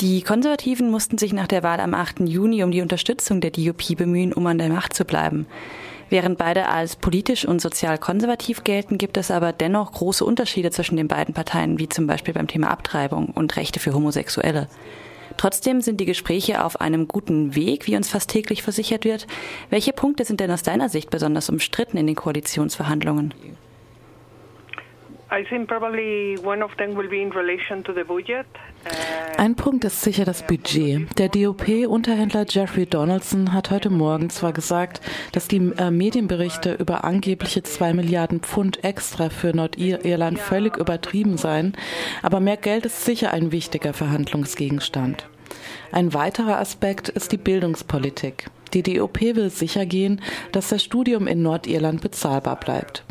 Die Konservativen mussten sich nach der Wahl am 8. Juni um die Unterstützung der DUP bemühen, um an der Macht zu bleiben. Während beide als politisch und sozial konservativ gelten, gibt es aber dennoch große Unterschiede zwischen den beiden Parteien, wie zum Beispiel beim Thema Abtreibung und Rechte für Homosexuelle. Trotzdem sind die Gespräche auf einem guten Weg, wie uns fast täglich versichert wird. Welche Punkte sind denn aus deiner Sicht besonders umstritten in den Koalitionsverhandlungen? Ein Punkt ist sicher das Budget. Der DOP-Unterhändler Jeffrey Donaldson hat heute Morgen zwar gesagt, dass die äh, Medienberichte über angebliche zwei Milliarden Pfund extra für Nordirland völlig übertrieben seien, aber mehr Geld ist sicher ein wichtiger Verhandlungsgegenstand. Ein weiterer Aspekt ist die Bildungspolitik. Die DOP will sicher gehen, dass das Studium in Nordirland bezahlbar bleibt.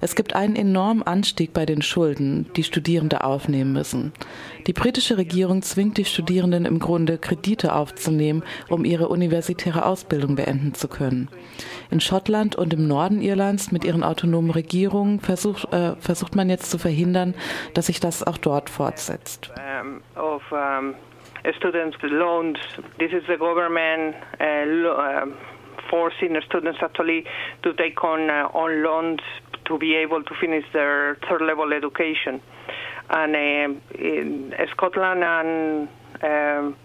Es gibt einen enormen Anstieg bei den Schulden, die Studierende aufnehmen müssen. Die britische Regierung zwingt die Studierenden im Grunde, Kredite aufzunehmen, um ihre universitäre Ausbildung beenden zu können. In Schottland und im Norden Irlands mit ihren autonomen Regierungen versucht, äh, versucht man jetzt zu verhindern, dass sich das auch dort fortsetzt. Of, um students' loans. This is the government uh, forcing students actually to take on uh, on loans to be able to finish their third level education. And uh, in Scotland and um,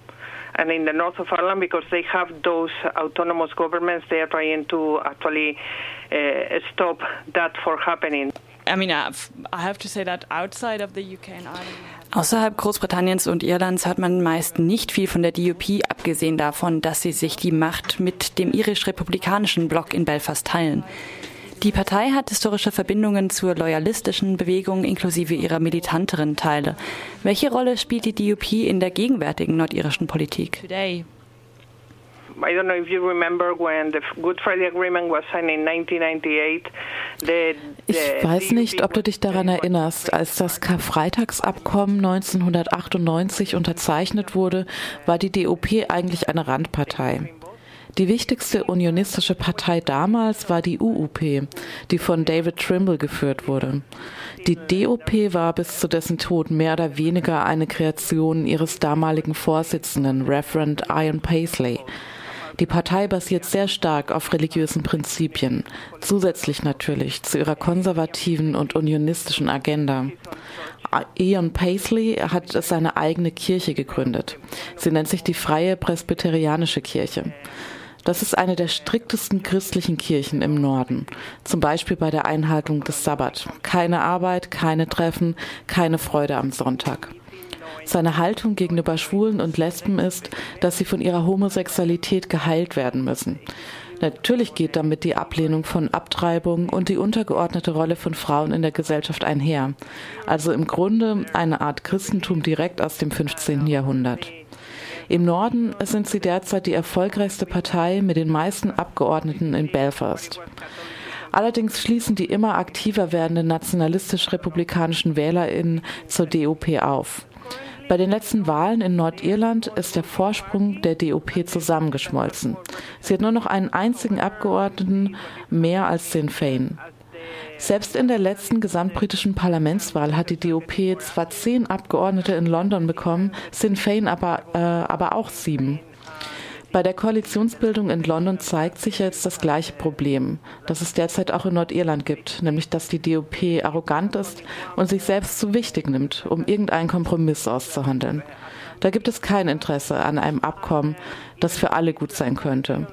and in the north of Ireland, because they have those autonomous governments, they are trying to actually uh, stop that from happening. I mean, I have to say that outside of the UK and Ireland. Außerhalb Großbritanniens und Irlands hört man meist nicht viel von der DUP, abgesehen davon, dass sie sich die Macht mit dem irisch-republikanischen Block in Belfast teilen. Die Partei hat historische Verbindungen zur loyalistischen Bewegung inklusive ihrer militanteren Teile. Welche Rolle spielt die DUP in der gegenwärtigen nordirischen Politik? I don't know if you remember when the Good Friday Agreement was signed in 1998. ich weiß nicht, ob du dich daran erinnerst, als das Karfreitagsabkommen 1998 unterzeichnet wurde, war die DOP eigentlich eine Randpartei. Die wichtigste unionistische Partei damals war die UUP, die von David Trimble geführt wurde. Die DOP war bis zu dessen Tod mehr oder weniger eine Kreation ihres damaligen Vorsitzenden, Reverend Ian Paisley. Die Partei basiert sehr stark auf religiösen Prinzipien, zusätzlich natürlich zu ihrer konservativen und unionistischen Agenda. Ian Paisley hat seine eigene Kirche gegründet. Sie nennt sich die Freie Presbyterianische Kirche. Das ist eine der striktesten christlichen Kirchen im Norden, zum Beispiel bei der Einhaltung des Sabbat. Keine Arbeit, keine Treffen, keine Freude am Sonntag. Seine Haltung gegenüber Schwulen und Lesben ist, dass sie von ihrer Homosexualität geheilt werden müssen. Natürlich geht damit die Ablehnung von Abtreibung und die untergeordnete Rolle von Frauen in der Gesellschaft einher. Also im Grunde eine Art Christentum direkt aus dem 15. Jahrhundert. Im Norden sind sie derzeit die erfolgreichste Partei mit den meisten Abgeordneten in Belfast. Allerdings schließen die immer aktiver werdenden nationalistisch-republikanischen WählerInnen zur DOP auf. Bei den letzten Wahlen in Nordirland ist der Vorsprung der DOP zusammengeschmolzen. Sie hat nur noch einen einzigen Abgeordneten mehr als Sinn Fein. Selbst in der letzten gesamtbritischen Parlamentswahl hat die DOP zwar zehn Abgeordnete in London bekommen, Sinn Fein aber, äh, aber auch sieben. Bei der Koalitionsbildung in London zeigt sich jetzt das gleiche Problem, das es derzeit auch in Nordirland gibt, nämlich dass die DOP arrogant ist und sich selbst zu wichtig nimmt, um irgendeinen Kompromiss auszuhandeln. Da gibt es kein Interesse an einem Abkommen, das für alle gut sein könnte.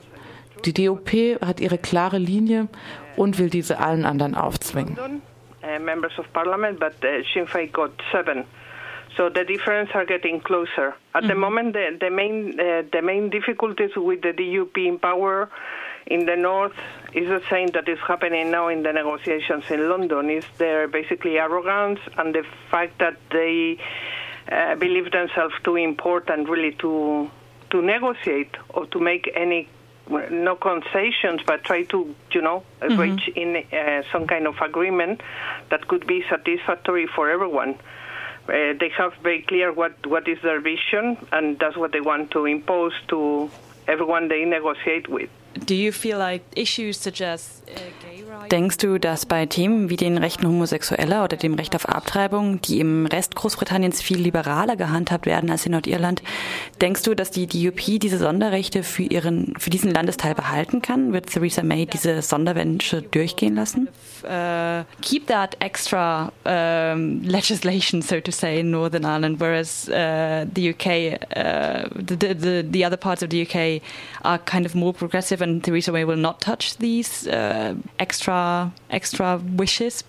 Die DOP hat ihre klare Linie und will diese allen anderen aufzwingen. Uh, members of parliament, but uh, Sinn Féin got seven. So the difference are getting closer. At mm-hmm. the moment, the, the main uh, the main difficulties with the DUP in power in the north is the same that is happening now in the negotiations in London. Is their basically arrogance and the fact that they uh, believe themselves too important really to to negotiate or to make any no concessions, but try to, you know, mm-hmm. reach in uh, some kind of agreement that could be satisfactory for everyone. Uh, they have very clear what, what is their vision, and that's what they want to impose to everyone they negotiate with. Do you feel like issues such as uh, Denkst du, dass bei Themen wie den Rechten Homosexueller oder dem Recht auf Abtreibung, die im Rest Großbritanniens viel liberaler gehandhabt werden als in Nordirland, denkst du, dass die DUP diese Sonderrechte für, ihren, für diesen Landesteil behalten kann? Wird Theresa May diese Sonderwünsche durchgehen lassen? Uh, keep that extra um, legislation, so to say, in Northern Ireland, whereas uh, the UK, uh, the, the, the other parts of the UK are kind of more progressive and Theresa May will not touch these uh, extra extra wishes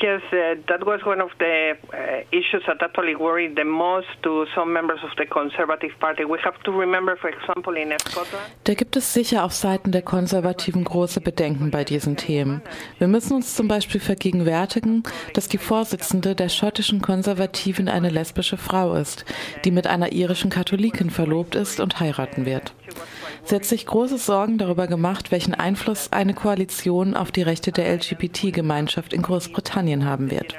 Yes, uh, that was one of the uh, issues that actually worried the most to some members of the Conservative Party. We have to remember, for example, in Scotland. Da gibt es sicher auf Seiten der Konservativen große Bedenken bei diesen Themen. Wir müssen uns zum Beispiel vergegenwärtigen, dass die Vorsitzende der schottischen Konservativen eine lesbische Frau ist, die mit einer irischen Katholikin verlobt ist und heiraten wird. Sie hat sich große Sorgen darüber gemacht, welchen Einfluss eine Koalition auf die Rechte der LGBT-Gemeinschaft in Großbritannien haben wird.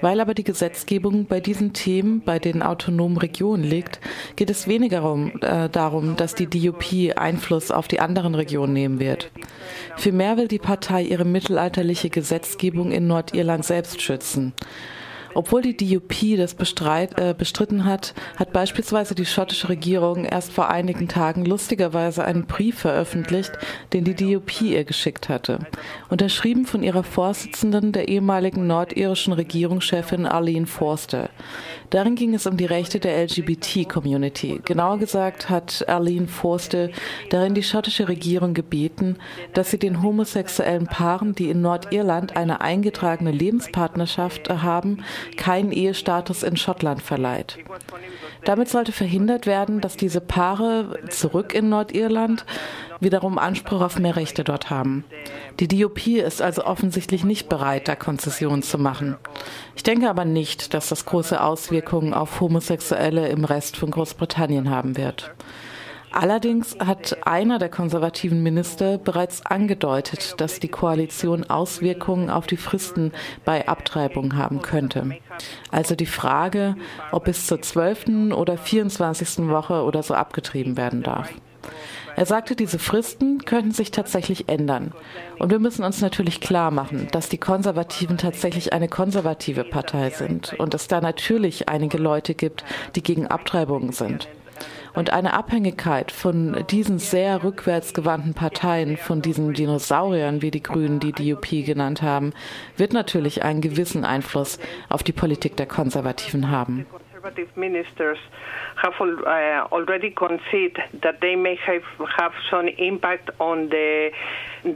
Weil aber die Gesetzgebung bei diesen Themen bei den autonomen Regionen liegt, geht es weniger um, äh, darum, dass die DUP Einfluss auf die anderen Regionen nehmen wird. Vielmehr will die Partei ihre mittelalterliche Gesetzgebung in Nordirland selbst schützen. Obwohl die DUP das bestreit, äh, bestritten hat, hat beispielsweise die schottische Regierung erst vor einigen Tagen lustigerweise einen Brief veröffentlicht, den die DUP ihr geschickt hatte. Unterschrieben von ihrer Vorsitzenden, der ehemaligen nordirischen Regierungschefin Arlene Forster. Darin ging es um die Rechte der LGBT-Community. Genauer gesagt hat Arlene Forster darin die schottische Regierung gebeten, dass sie den homosexuellen Paaren, die in Nordirland eine eingetragene Lebenspartnerschaft haben, keinen Ehestatus in Schottland verleiht. Damit sollte verhindert werden, dass diese Paare zurück in Nordirland wiederum Anspruch auf mehr Rechte dort haben. Die DUP ist also offensichtlich nicht bereit, da Konzessionen zu machen. Ich denke aber nicht, dass das große Auswirkungen auf Homosexuelle im Rest von Großbritannien haben wird. Allerdings hat einer der konservativen Minister bereits angedeutet, dass die Koalition Auswirkungen auf die Fristen bei Abtreibung haben könnte. Also die Frage, ob bis zur 12. oder 24. Woche oder so abgetrieben werden darf. Er sagte, diese Fristen könnten sich tatsächlich ändern. Und wir müssen uns natürlich klar machen, dass die Konservativen tatsächlich eine konservative Partei sind und es da natürlich einige Leute gibt, die gegen Abtreibungen sind. Und eine Abhängigkeit von diesen sehr rückwärtsgewandten Parteien, von diesen Dinosauriern, wie die Grünen die DUP genannt haben, wird natürlich einen gewissen Einfluss auf die Politik der Konservativen haben. Conservative ministers have uh, already conceded that they may have, have some impact on the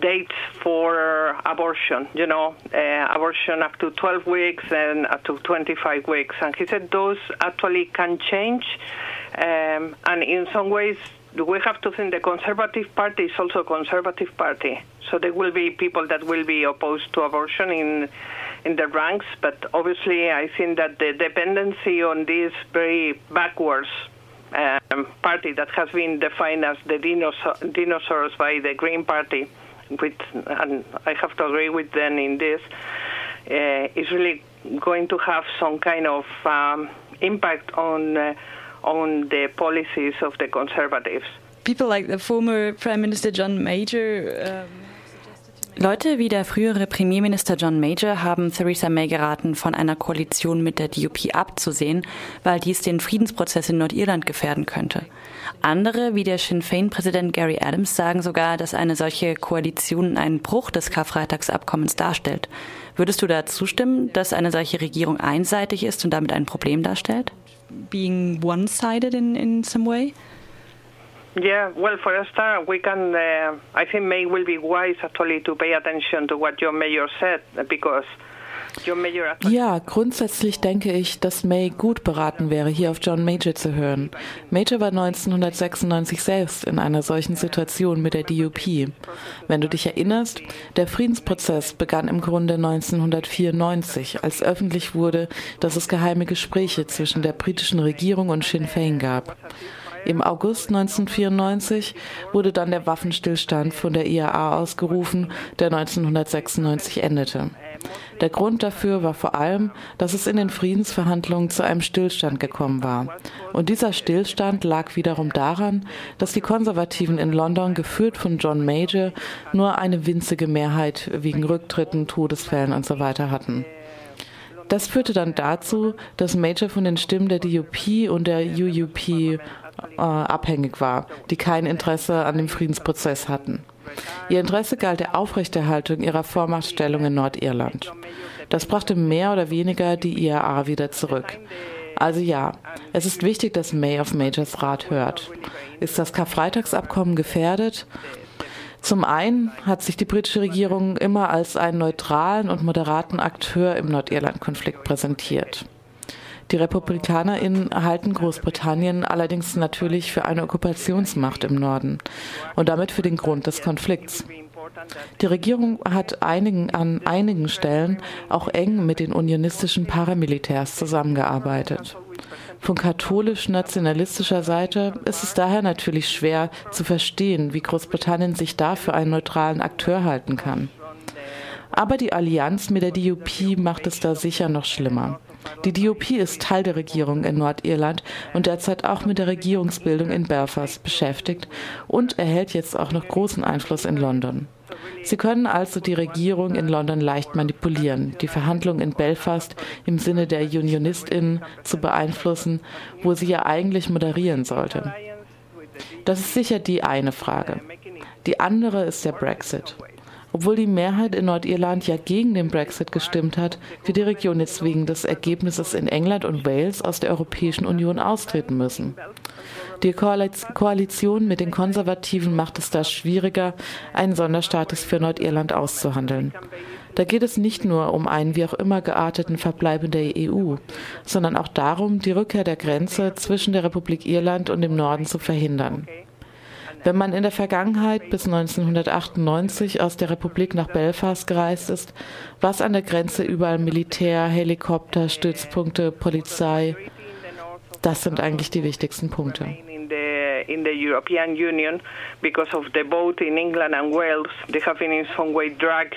dates for abortion, you know, uh, abortion up to 12 weeks and up to 25 weeks. And he said those actually can change. Um, and in some ways, we have to think the Conservative Party is also a Conservative Party. So there will be people that will be opposed to abortion in in the ranks, but obviously I think that the dependency on this very backwards um, party that has been defined as the dinosaur, dinosaurs by the Green Party, which, and I have to agree with them in this, uh, is really going to have some kind of um, impact on. Uh, on the policies of the conservatives. People like the former Prime Minister John Major. Um Leute wie der frühere Premierminister John Major haben Theresa May geraten, von einer Koalition mit der DUP abzusehen, weil dies den Friedensprozess in Nordirland gefährden könnte. Andere, wie der Sinn Féin-Präsident Gary Adams, sagen sogar, dass eine solche Koalition einen Bruch des Karfreitagsabkommens darstellt. Würdest du da zustimmen, dass eine solche Regierung einseitig ist und damit ein Problem darstellt? being one-sided in, in some way? Yeah, well, for a start, we can. Uh, I think May will be wise actually to pay attention to what your mayor said because ja, grundsätzlich denke ich, dass May gut beraten wäre, hier auf John Major zu hören. Major war 1996 selbst in einer solchen Situation mit der DUP. Wenn du dich erinnerst, der Friedensprozess begann im Grunde 1994, als öffentlich wurde, dass es geheime Gespräche zwischen der britischen Regierung und Sinn Fein gab. Im August 1994 wurde dann der Waffenstillstand von der IAA ausgerufen, der 1996 endete. Der Grund dafür war vor allem, dass es in den Friedensverhandlungen zu einem Stillstand gekommen war. Und dieser Stillstand lag wiederum daran, dass die Konservativen in London, geführt von John Major, nur eine winzige Mehrheit wegen Rücktritten, Todesfällen usw. So hatten. Das führte dann dazu, dass Major von den Stimmen der DUP und der UUP äh, abhängig war, die kein Interesse an dem Friedensprozess hatten. Ihr Interesse galt der Aufrechterhaltung ihrer Vormachtstellung in Nordirland. Das brachte mehr oder weniger die IAA wieder zurück. Also ja, es ist wichtig, dass May of Majors Rat hört. Ist das Karfreitagsabkommen gefährdet? Zum einen hat sich die britische Regierung immer als einen neutralen und moderaten Akteur im Nordirland-Konflikt präsentiert. Die RepublikanerInnen halten Großbritannien allerdings natürlich für eine Okkupationsmacht im Norden und damit für den Grund des Konflikts. Die Regierung hat einigen, an einigen Stellen auch eng mit den unionistischen Paramilitärs zusammengearbeitet. Von katholisch-nationalistischer Seite ist es daher natürlich schwer zu verstehen, wie Großbritannien sich da für einen neutralen Akteur halten kann. Aber die Allianz mit der DUP macht es da sicher noch schlimmer. Die DUP ist Teil der Regierung in Nordirland und derzeit auch mit der Regierungsbildung in Belfast beschäftigt und erhält jetzt auch noch großen Einfluss in London. Sie können also die Regierung in London leicht manipulieren, die Verhandlungen in Belfast im Sinne der UnionistInnen zu beeinflussen, wo sie ja eigentlich moderieren sollte. Das ist sicher die eine Frage. Die andere ist der Brexit. Obwohl die Mehrheit in Nordirland ja gegen den Brexit gestimmt hat, wird die Region jetzt wegen des Ergebnisses in England und Wales aus der Europäischen Union austreten müssen. Die Koalition mit den Konservativen macht es da schwieriger, einen Sonderstatus für Nordirland auszuhandeln. Da geht es nicht nur um einen wie auch immer gearteten Verbleib in der EU, sondern auch darum, die Rückkehr der Grenze zwischen der Republik Irland und dem Norden zu verhindern. Wenn man in der Vergangenheit bis 1998 aus der Republik nach Belfast gereist ist, war es an der Grenze überall Militär, Helikopter, Stützpunkte, Polizei. Das sind eigentlich die wichtigsten Punkte. in the European Union because of the vote in England and Wales, they have been in some way dragged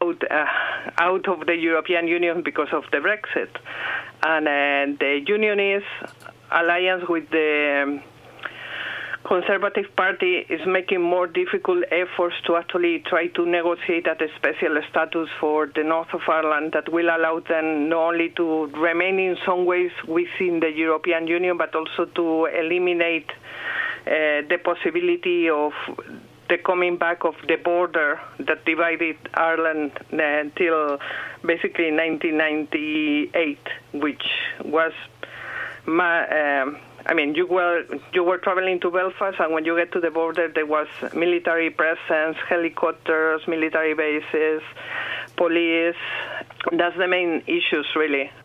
out uh, out of the European Union because of the Brexit, and uh, the Unionist alliance with the um, Conservative Party is making more difficult efforts to actually try to negotiate a special status for the north of Ireland that will allow them not only to remain in some ways within the European Union, but also to eliminate uh, the possibility of the coming back of the border that divided Ireland until basically 1998, which was. My, um, I mean, you were you were traveling to Belfast, and when you get to the border, there was military presence, helicopters, military bases, police. That's the main issues, really.